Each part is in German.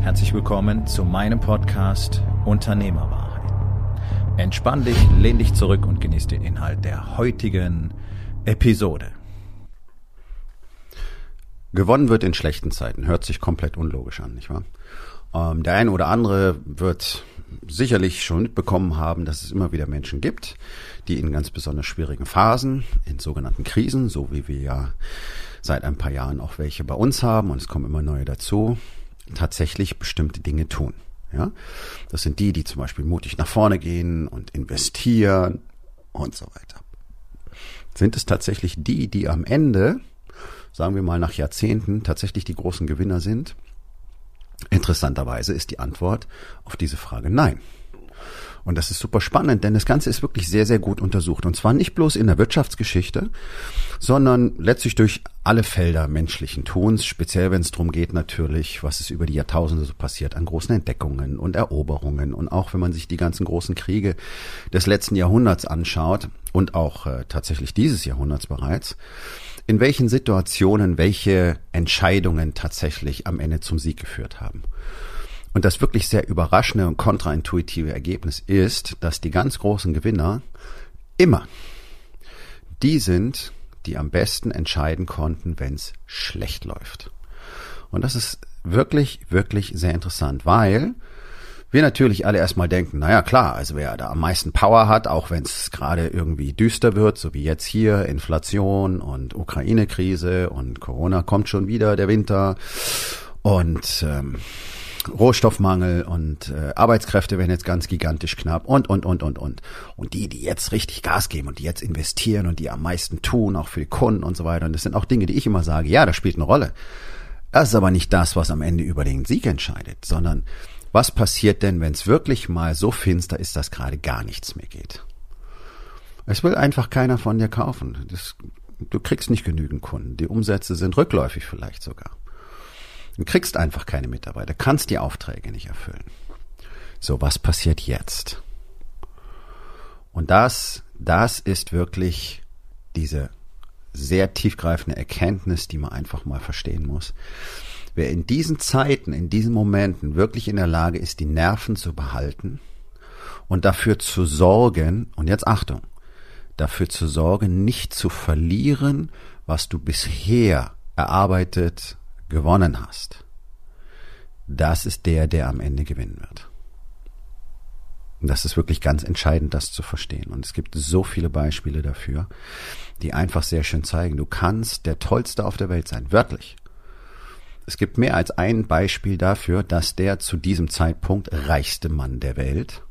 Herzlich willkommen zu meinem Podcast Unternehmerwahrheit. Entspann dich, lehn dich zurück und genieß den Inhalt der heutigen Episode. Gewonnen wird in schlechten Zeiten. Hört sich komplett unlogisch an, nicht wahr? Ähm, der eine oder andere wird sicherlich schon mitbekommen haben, dass es immer wieder Menschen gibt, die in ganz besonders schwierigen Phasen, in sogenannten Krisen, so wie wir ja seit ein paar Jahren auch welche bei uns haben, und es kommen immer neue dazu, tatsächlich bestimmte Dinge tun. Ja, das sind die, die zum Beispiel mutig nach vorne gehen und investieren und so weiter. Sind es tatsächlich die, die am Ende, sagen wir mal nach Jahrzehnten, tatsächlich die großen Gewinner sind? Interessanterweise ist die Antwort auf diese Frage nein. Und das ist super spannend, denn das Ganze ist wirklich sehr, sehr gut untersucht. Und zwar nicht bloß in der Wirtschaftsgeschichte, sondern letztlich durch alle Felder menschlichen Tuns, speziell wenn es darum geht natürlich, was ist über die Jahrtausende so passiert an großen Entdeckungen und Eroberungen. Und auch wenn man sich die ganzen großen Kriege des letzten Jahrhunderts anschaut und auch äh, tatsächlich dieses Jahrhunderts bereits, in welchen Situationen welche Entscheidungen tatsächlich am Ende zum Sieg geführt haben. Und das wirklich sehr überraschende und kontraintuitive Ergebnis ist, dass die ganz großen Gewinner immer die sind, die am besten entscheiden konnten, wenn es schlecht läuft. Und das ist wirklich, wirklich sehr interessant, weil wir natürlich alle erstmal denken, naja klar, also wer da am meisten Power hat, auch wenn es gerade irgendwie düster wird, so wie jetzt hier, Inflation und Ukraine-Krise und Corona kommt schon wieder, der Winter und ähm, Rohstoffmangel und äh, Arbeitskräfte werden jetzt ganz gigantisch knapp und, und, und, und, und. Und die, die jetzt richtig Gas geben und die jetzt investieren und die am meisten tun, auch für die Kunden und so weiter. Und das sind auch Dinge, die ich immer sage, ja, das spielt eine Rolle. Das ist aber nicht das, was am Ende über den Sieg entscheidet, sondern was passiert denn, wenn es wirklich mal so finster ist, dass gerade gar nichts mehr geht? Es will einfach keiner von dir kaufen. Das, du kriegst nicht genügend Kunden. Die Umsätze sind rückläufig vielleicht sogar. Du kriegst einfach keine Mitarbeiter, kannst die Aufträge nicht erfüllen. So, was passiert jetzt? Und das, das ist wirklich diese sehr tiefgreifende Erkenntnis, die man einfach mal verstehen muss. Wer in diesen Zeiten, in diesen Momenten wirklich in der Lage ist, die Nerven zu behalten und dafür zu sorgen, und jetzt Achtung, dafür zu sorgen, nicht zu verlieren, was du bisher erarbeitet, gewonnen hast, das ist der, der am Ende gewinnen wird. Und das ist wirklich ganz entscheidend, das zu verstehen. Und es gibt so viele Beispiele dafür, die einfach sehr schön zeigen, du kannst der Tollste auf der Welt sein, wörtlich. Es gibt mehr als ein Beispiel dafür, dass der zu diesem Zeitpunkt reichste Mann der Welt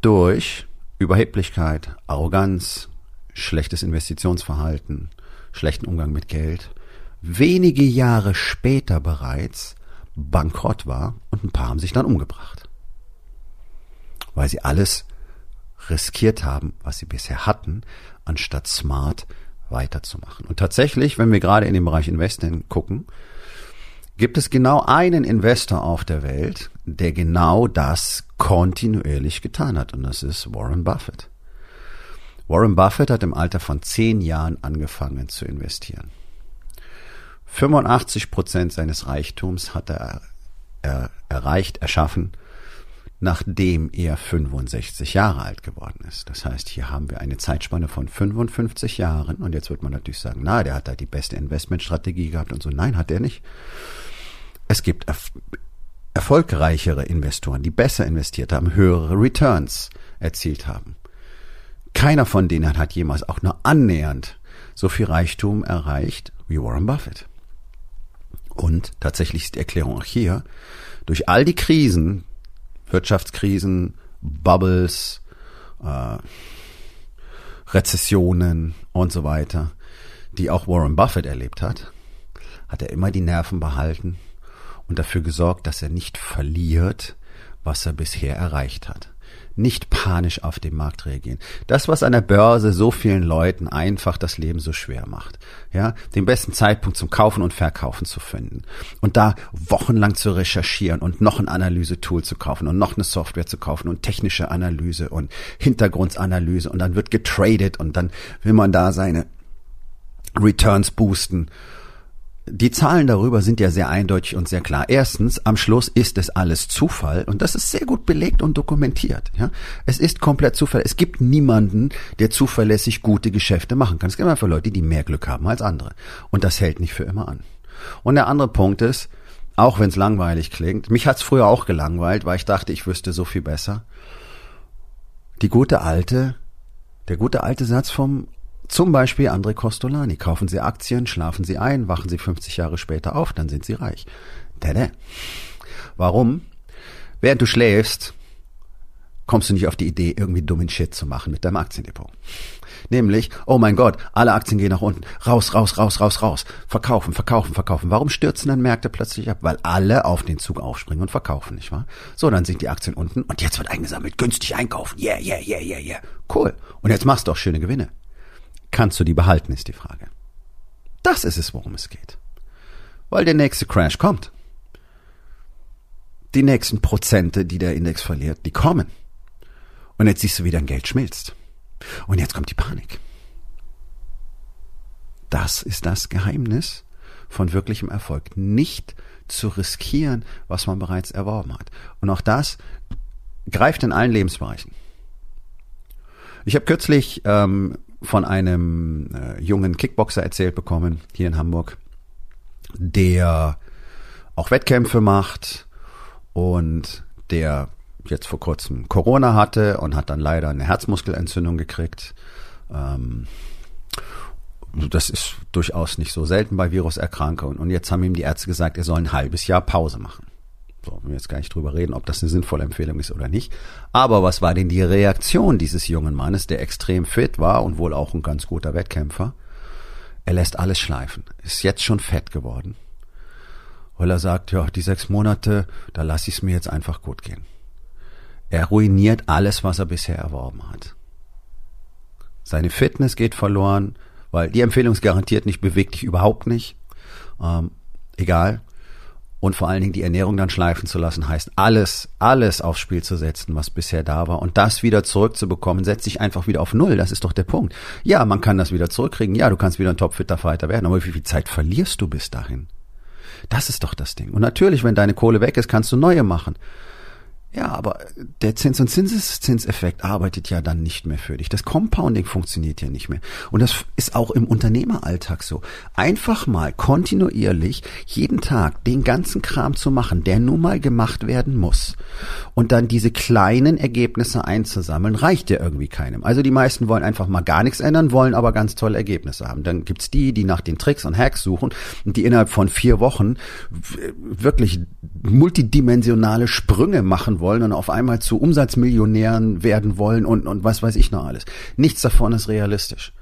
durch Überheblichkeit, Arroganz, schlechtes Investitionsverhalten, schlechten Umgang mit Geld wenige Jahre später bereits bankrott war und ein paar haben sich dann umgebracht. Weil sie alles riskiert haben, was sie bisher hatten, anstatt smart weiterzumachen. Und tatsächlich, wenn wir gerade in den Bereich Investing gucken, gibt es genau einen Investor auf der Welt, der genau das kontinuierlich getan hat. Und das ist Warren Buffett. Warren Buffett hat im Alter von zehn Jahren angefangen zu investieren. 85 Prozent seines Reichtums hat er, er erreicht, erschaffen, nachdem er 65 Jahre alt geworden ist. Das heißt, hier haben wir eine Zeitspanne von 55 Jahren und jetzt wird man natürlich sagen, na, der hat da die beste Investmentstrategie gehabt und so. Nein, hat er nicht. Es gibt erf erfolgreichere Investoren, die besser investiert haben, höhere Returns erzielt haben. Keiner von denen hat jemals auch nur annähernd so viel Reichtum erreicht wie Warren Buffett. Und tatsächlich ist die Erklärung auch hier, durch all die Krisen, Wirtschaftskrisen, Bubbles, äh, Rezessionen und so weiter, die auch Warren Buffett erlebt hat, hat er immer die Nerven behalten und dafür gesorgt, dass er nicht verliert, was er bisher erreicht hat nicht panisch auf den Markt reagieren. Das, was an der Börse so vielen Leuten einfach das Leben so schwer macht. Ja, den besten Zeitpunkt zum Kaufen und Verkaufen zu finden. Und da wochenlang zu recherchieren und noch ein Analysetool zu kaufen und noch eine Software zu kaufen und technische Analyse und Hintergrundanalyse und dann wird getradet und dann will man da seine Returns boosten die Zahlen darüber sind ja sehr eindeutig und sehr klar. Erstens, am Schluss ist es alles Zufall und das ist sehr gut belegt und dokumentiert. Ja, es ist komplett Zufall. Es gibt niemanden, der zuverlässig gute Geschäfte machen kann. Es gibt einfach Leute, die mehr Glück haben als andere und das hält nicht für immer an. Und der andere Punkt ist, auch wenn es langweilig klingt, mich hat's früher auch gelangweilt, weil ich dachte, ich wüsste so viel besser. Die gute alte, der gute alte Satz vom zum Beispiel André Costolani. Kaufen Sie Aktien, schlafen Sie ein, wachen Sie 50 Jahre später auf, dann sind Sie reich. Tada. Warum? Während du schläfst, kommst du nicht auf die Idee, irgendwie dummen Shit zu machen mit deinem Aktiendepot. Nämlich, oh mein Gott, alle Aktien gehen nach unten. Raus, raus, raus, raus, raus. Verkaufen, verkaufen, verkaufen. Warum stürzen dann Märkte plötzlich ab? Weil alle auf den Zug aufspringen und verkaufen, nicht wahr? So, dann sind die Aktien unten und jetzt wird eingesammelt. Günstig einkaufen. Yeah, yeah, yeah, yeah, yeah. Cool. Und jetzt machst du auch schöne Gewinne. Kannst du die behalten, ist die Frage. Das ist es, worum es geht. Weil der nächste Crash kommt. Die nächsten Prozente, die der Index verliert, die kommen. Und jetzt siehst du, wie dein Geld schmilzt. Und jetzt kommt die Panik. Das ist das Geheimnis von wirklichem Erfolg. Nicht zu riskieren, was man bereits erworben hat. Und auch das greift in allen Lebensbereichen. Ich habe kürzlich ähm, von einem äh, jungen Kickboxer erzählt bekommen, hier in Hamburg, der auch Wettkämpfe macht und der jetzt vor kurzem Corona hatte und hat dann leider eine Herzmuskelentzündung gekriegt. Ähm, das ist durchaus nicht so selten bei Viruserkrankungen. Und jetzt haben ihm die Ärzte gesagt, er soll ein halbes Jahr Pause machen. So, wir jetzt gar nicht drüber reden, ob das eine sinnvolle Empfehlung ist oder nicht. Aber was war denn die Reaktion dieses jungen Mannes, der extrem fit war und wohl auch ein ganz guter Wettkämpfer? Er lässt alles schleifen, ist jetzt schon fett geworden, weil er sagt, ja, die sechs Monate, da lasse ich es mir jetzt einfach gut gehen. Er ruiniert alles, was er bisher erworben hat. Seine Fitness geht verloren, weil die Empfehlung ist garantiert nicht, bewegt dich überhaupt nicht. Ähm, egal, und vor allen Dingen die Ernährung dann schleifen zu lassen, heißt alles, alles aufs Spiel zu setzen, was bisher da war und das wieder zurückzubekommen, setzt sich einfach wieder auf Null, das ist doch der Punkt. Ja, man kann das wieder zurückkriegen, ja, du kannst wieder ein topfitter Fighter werden, aber wie viel Zeit verlierst du bis dahin? Das ist doch das Ding. Und natürlich, wenn deine Kohle weg ist, kannst du neue machen. Ja, aber der Zins- und Zinseszinseffekt arbeitet ja dann nicht mehr für dich. Das Compounding funktioniert ja nicht mehr. Und das ist auch im Unternehmeralltag so. Einfach mal kontinuierlich jeden Tag den ganzen Kram zu machen, der nun mal gemacht werden muss. Und dann diese kleinen Ergebnisse einzusammeln, reicht ja irgendwie keinem. Also die meisten wollen einfach mal gar nichts ändern, wollen aber ganz tolle Ergebnisse haben. Dann gibt's die, die nach den Tricks und Hacks suchen und die innerhalb von vier Wochen wirklich multidimensionale Sprünge machen wollen und auf einmal zu Umsatzmillionären werden wollen und, und was weiß ich noch alles. Nichts davon ist realistisch.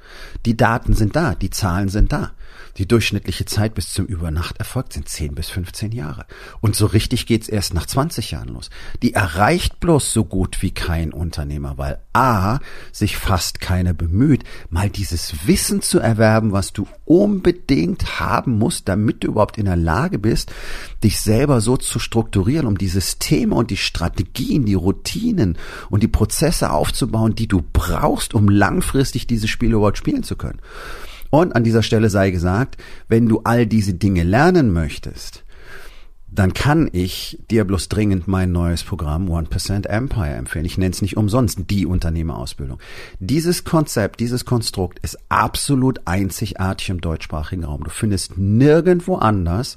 Die Daten sind da, die Zahlen sind da. Die durchschnittliche Zeit bis zum Übernachterfolg sind 10 bis 15 Jahre. Und so richtig geht's erst nach 20 Jahren los. Die erreicht bloß so gut wie kein Unternehmer, weil A, sich fast keiner bemüht, mal dieses Wissen zu erwerben, was du unbedingt haben musst, damit du überhaupt in der Lage bist, dich selber so zu strukturieren, um die Systeme und die Strategien, die Routinen und die Prozesse aufzubauen, die du brauchst, um langfristig dieses Spiel überhaupt spielen zu können. Und an dieser Stelle sei gesagt, wenn du all diese Dinge lernen möchtest, dann kann ich dir bloß dringend mein neues Programm 1% Empire empfehlen. Ich nenne es nicht umsonst die Unternehmerausbildung. Dieses Konzept, dieses Konstrukt ist absolut einzigartig im deutschsprachigen Raum. Du findest nirgendwo anders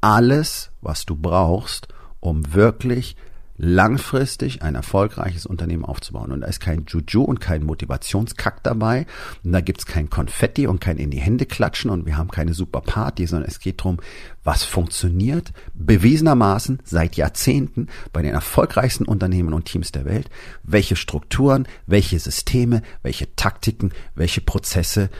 alles, was du brauchst, um wirklich langfristig ein erfolgreiches Unternehmen aufzubauen. Und da ist kein Juju und kein Motivationskack dabei. Und da gibt's kein Konfetti und kein in die Hände klatschen und wir haben keine super Party, sondern es geht drum, was funktioniert bewiesenermaßen seit Jahrzehnten bei den erfolgreichsten Unternehmen und Teams der Welt, welche Strukturen, welche Systeme, welche Taktiken, welche Prozesse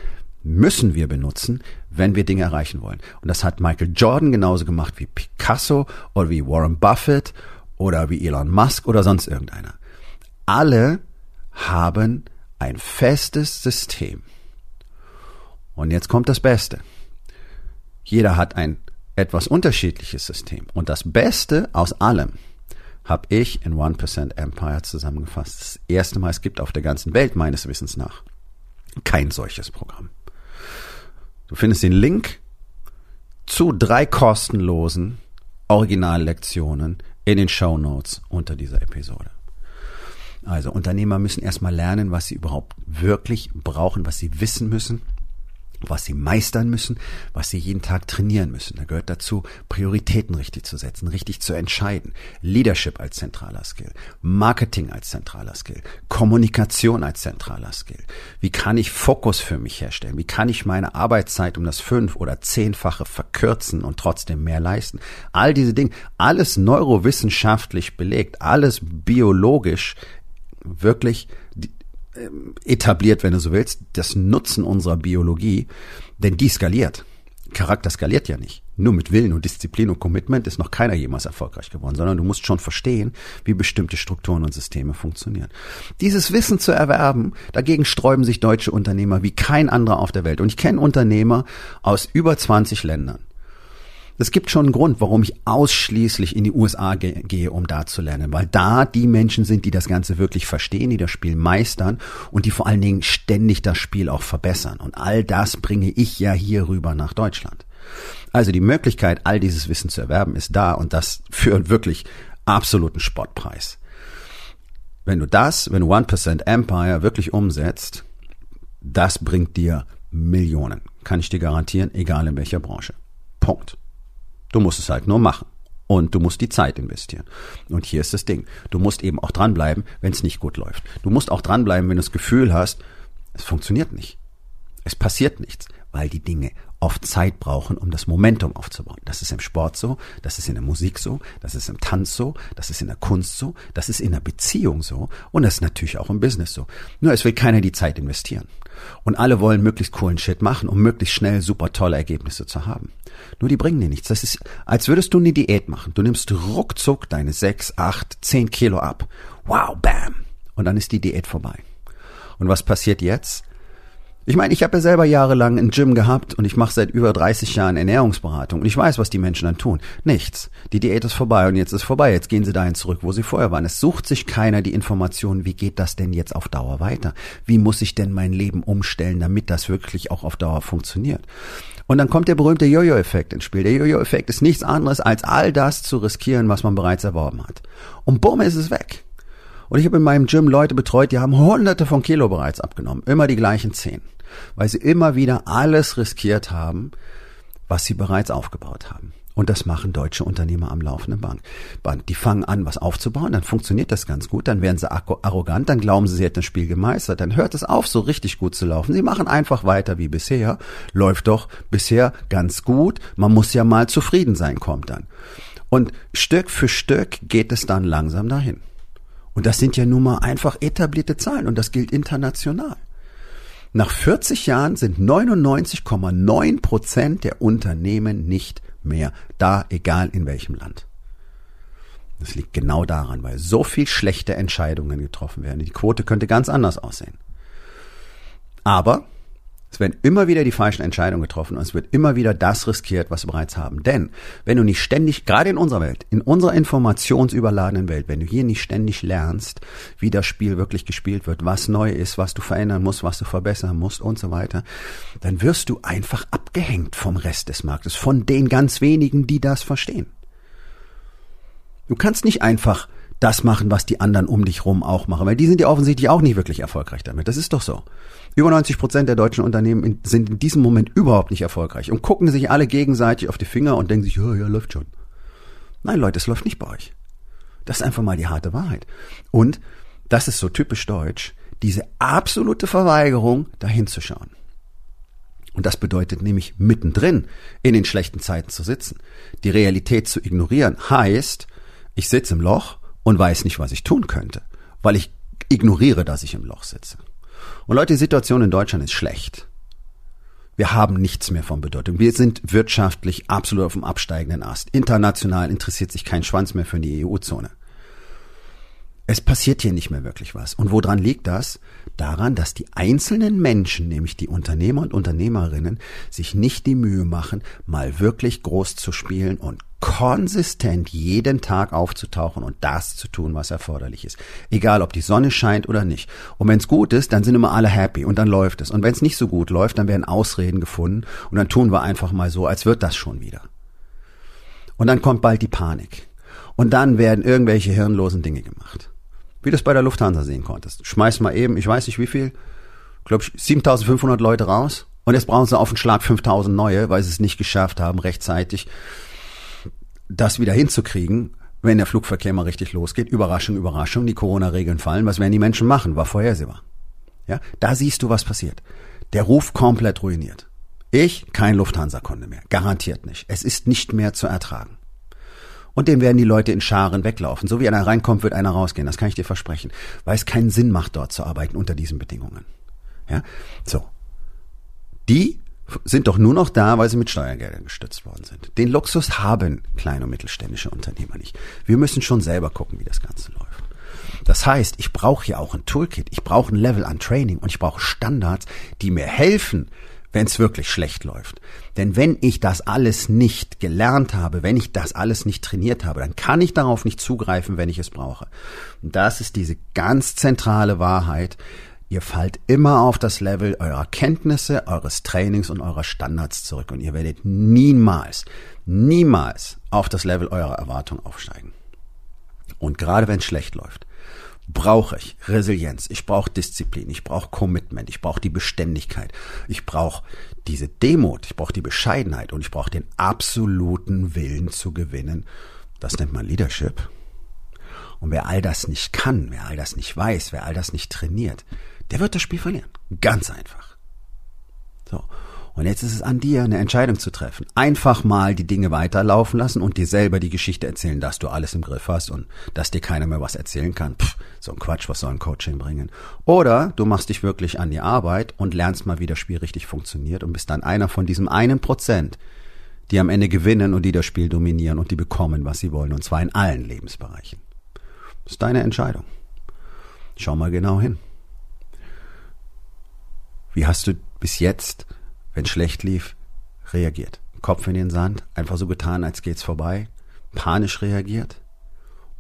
müssen wir benutzen, wenn wir Dinge erreichen wollen. Und das hat Michael Jordan genauso gemacht wie Picasso oder wie Warren Buffett oder wie Elon Musk oder sonst irgendeiner. Alle haben ein festes System. Und jetzt kommt das Beste. Jeder hat ein etwas unterschiedliches System. Und das Beste aus allem habe ich in 1% Empire zusammengefasst. Das erste Mal, es gibt auf der ganzen Welt meines Wissens nach kein solches Programm. Du findest den Link zu drei kostenlosen Originallektionen in den Show Notes unter dieser Episode. Also Unternehmer müssen erstmal lernen, was sie überhaupt wirklich brauchen, was sie wissen müssen was sie meistern müssen, was sie jeden Tag trainieren müssen. Da gehört dazu, Prioritäten richtig zu setzen, richtig zu entscheiden. Leadership als zentraler Skill, Marketing als zentraler Skill, Kommunikation als zentraler Skill. Wie kann ich Fokus für mich herstellen? Wie kann ich meine Arbeitszeit um das fünf- oder zehnfache verkürzen und trotzdem mehr leisten? All diese Dinge, alles neurowissenschaftlich belegt, alles biologisch wirklich etabliert, wenn du so willst, das Nutzen unserer Biologie, denn die skaliert. Charakter skaliert ja nicht. Nur mit Willen und Disziplin und Commitment ist noch keiner jemals erfolgreich geworden, sondern du musst schon verstehen, wie bestimmte Strukturen und Systeme funktionieren. Dieses Wissen zu erwerben, dagegen sträuben sich deutsche Unternehmer wie kein anderer auf der Welt. Und ich kenne Unternehmer aus über 20 Ländern. Es gibt schon einen Grund, warum ich ausschließlich in die USA ge gehe, um da zu lernen, weil da die Menschen sind, die das Ganze wirklich verstehen, die das Spiel meistern und die vor allen Dingen ständig das Spiel auch verbessern. Und all das bringe ich ja hier rüber nach Deutschland. Also die Möglichkeit, all dieses Wissen zu erwerben, ist da und das für einen wirklich absoluten Spottpreis. Wenn du das, wenn du 1% Empire wirklich umsetzt, das bringt dir Millionen. Kann ich dir garantieren, egal in welcher Branche. Punkt. Du musst es halt nur machen. Und du musst die Zeit investieren. Und hier ist das Ding. Du musst eben auch dranbleiben, wenn es nicht gut läuft. Du musst auch dranbleiben, wenn du das Gefühl hast, es funktioniert nicht. Es passiert nichts, weil die Dinge oft Zeit brauchen, um das Momentum aufzubauen. Das ist im Sport so, das ist in der Musik so, das ist im Tanz so, das ist in der Kunst so, das ist in der Beziehung so und das ist natürlich auch im Business so. Nur es will keiner die Zeit investieren. Und alle wollen möglichst coolen Shit machen, um möglichst schnell super tolle Ergebnisse zu haben. Nur die bringen dir nichts. Das ist, als würdest du eine Diät machen. Du nimmst ruckzuck deine sechs, acht, zehn Kilo ab. Wow, bam. Und dann ist die Diät vorbei. Und was passiert jetzt? Ich meine, ich habe ja selber jahrelang ein Gym gehabt und ich mache seit über 30 Jahren Ernährungsberatung und ich weiß, was die Menschen dann tun. Nichts. Die Diät ist vorbei und jetzt ist vorbei. Jetzt gehen sie dahin zurück, wo sie vorher waren. Es sucht sich keiner die Informationen, wie geht das denn jetzt auf Dauer weiter? Wie muss ich denn mein Leben umstellen, damit das wirklich auch auf Dauer funktioniert? Und dann kommt der berühmte Jojo-Effekt ins Spiel. Der Jojo-Effekt ist nichts anderes, als all das zu riskieren, was man bereits erworben hat. Und bumm ist es weg. Und ich habe in meinem Gym Leute betreut, die haben hunderte von Kilo bereits abgenommen. Immer die gleichen zehn weil sie immer wieder alles riskiert haben, was sie bereits aufgebaut haben. Und das machen deutsche Unternehmer am laufenden Band. Die fangen an, was aufzubauen, dann funktioniert das ganz gut, dann werden sie arrogant, dann glauben sie, sie hätten das Spiel gemeistert, dann hört es auf, so richtig gut zu laufen. Sie machen einfach weiter wie bisher, läuft doch bisher ganz gut, man muss ja mal zufrieden sein, kommt dann. Und Stück für Stück geht es dann langsam dahin. Und das sind ja nun mal einfach etablierte Zahlen und das gilt international. Nach 40 Jahren sind 99,9 Prozent der Unternehmen nicht mehr da, egal in welchem Land. Das liegt genau daran, weil so viel schlechte Entscheidungen getroffen werden. Die Quote könnte ganz anders aussehen. Aber es werden immer wieder die falschen Entscheidungen getroffen und es wird immer wieder das riskiert, was wir bereits haben. Denn wenn du nicht ständig, gerade in unserer Welt, in unserer informationsüberladenen Welt, wenn du hier nicht ständig lernst, wie das Spiel wirklich gespielt wird, was neu ist, was du verändern musst, was du verbessern musst und so weiter, dann wirst du einfach abgehängt vom Rest des Marktes, von den ganz wenigen, die das verstehen. Du kannst nicht einfach das machen, was die anderen um dich rum auch machen, weil die sind ja offensichtlich auch nicht wirklich erfolgreich damit. Das ist doch so. Über 90 Prozent der deutschen Unternehmen sind in diesem Moment überhaupt nicht erfolgreich und gucken sich alle gegenseitig auf die Finger und denken sich, ja, ja, läuft schon. Nein, Leute, es läuft nicht bei euch. Das ist einfach mal die harte Wahrheit. Und das ist so typisch deutsch, diese absolute Verweigerung, dahin zu schauen. Und das bedeutet nämlich mittendrin in den schlechten Zeiten zu sitzen. Die Realität zu ignorieren heißt, ich sitze im Loch und weiß nicht, was ich tun könnte, weil ich ignoriere, dass ich im Loch sitze. Und Leute, die Situation in Deutschland ist schlecht. Wir haben nichts mehr von Bedeutung. Wir sind wirtschaftlich absolut auf dem absteigenden Ast. International interessiert sich kein Schwanz mehr für die EU-Zone. es passiert hier nicht mehr wirklich was. Und woran liegt das? Daran, dass die einzelnen Menschen, nämlich die Unternehmer und Unternehmerinnen, sich nicht die Mühe machen, mal wirklich groß zu spielen und konsistent jeden Tag aufzutauchen und das zu tun, was erforderlich ist. Egal, ob die Sonne scheint oder nicht. Und wenn es gut ist, dann sind immer alle happy und dann läuft es. Und wenn es nicht so gut läuft, dann werden Ausreden gefunden und dann tun wir einfach mal so, als wird das schon wieder. Und dann kommt bald die Panik. Und dann werden irgendwelche hirnlosen Dinge gemacht. Wie du es bei der Lufthansa sehen konntest. Schmeiß mal eben, ich weiß nicht wie viel, glaube ich, 7500 Leute raus. Und jetzt brauchen sie auf den Schlag 5000 neue, weil sie es nicht geschafft haben, rechtzeitig das wieder hinzukriegen, wenn der Flugverkehr mal richtig losgeht. Überraschung, Überraschung, die Corona-Regeln fallen. Was werden die Menschen machen? War vorhersehbar. Ja, da siehst du, was passiert. Der Ruf komplett ruiniert. Ich kein Lufthansa-Kunde mehr. Garantiert nicht. Es ist nicht mehr zu ertragen. Und dem werden die Leute in Scharen weglaufen. So wie einer reinkommt, wird einer rausgehen. Das kann ich dir versprechen. Weil es keinen Sinn macht, dort zu arbeiten unter diesen Bedingungen. Ja, so. Die sind doch nur noch da, weil sie mit Steuergeldern gestützt worden sind. Den Luxus haben kleine und mittelständische Unternehmer nicht. Wir müssen schon selber gucken, wie das Ganze läuft. Das heißt, ich brauche hier auch ein Toolkit, ich brauche ein Level an Training und ich brauche Standards, die mir helfen, wenn es wirklich schlecht läuft. Denn wenn ich das alles nicht gelernt habe, wenn ich das alles nicht trainiert habe, dann kann ich darauf nicht zugreifen, wenn ich es brauche. Und das ist diese ganz zentrale Wahrheit, Ihr fallt immer auf das Level eurer Kenntnisse, eures Trainings und eurer Standards zurück. Und ihr werdet niemals, niemals auf das Level eurer Erwartung aufsteigen. Und gerade wenn es schlecht läuft, brauche ich Resilienz, ich brauche Disziplin, ich brauche Commitment, ich brauche die Beständigkeit, ich brauche diese Demut, ich brauche die Bescheidenheit. Und ich brauche den absoluten Willen zu gewinnen. Das nennt man Leadership. Und wer all das nicht kann, wer all das nicht weiß, wer all das nicht trainiert, der wird das Spiel verlieren. Ganz einfach. So. Und jetzt ist es an dir, eine Entscheidung zu treffen. Einfach mal die Dinge weiterlaufen lassen und dir selber die Geschichte erzählen, dass du alles im Griff hast und dass dir keiner mehr was erzählen kann. Pff, so ein Quatsch, was soll ein Coaching bringen? Oder du machst dich wirklich an die Arbeit und lernst mal, wie das Spiel richtig funktioniert und bist dann einer von diesem einen Prozent, die am Ende gewinnen und die das Spiel dominieren und die bekommen, was sie wollen, und zwar in allen Lebensbereichen. Das ist deine Entscheidung. Schau mal genau hin. Wie hast du bis jetzt, wenn schlecht lief, reagiert? Kopf in den Sand, einfach so getan, als geht's vorbei? Panisch reagiert?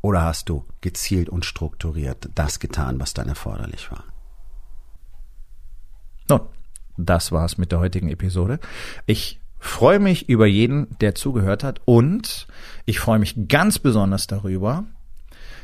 Oder hast du gezielt und strukturiert das getan, was dann erforderlich war? Nun, das war's mit der heutigen Episode. Ich freue mich über jeden, der zugehört hat und ich freue mich ganz besonders darüber,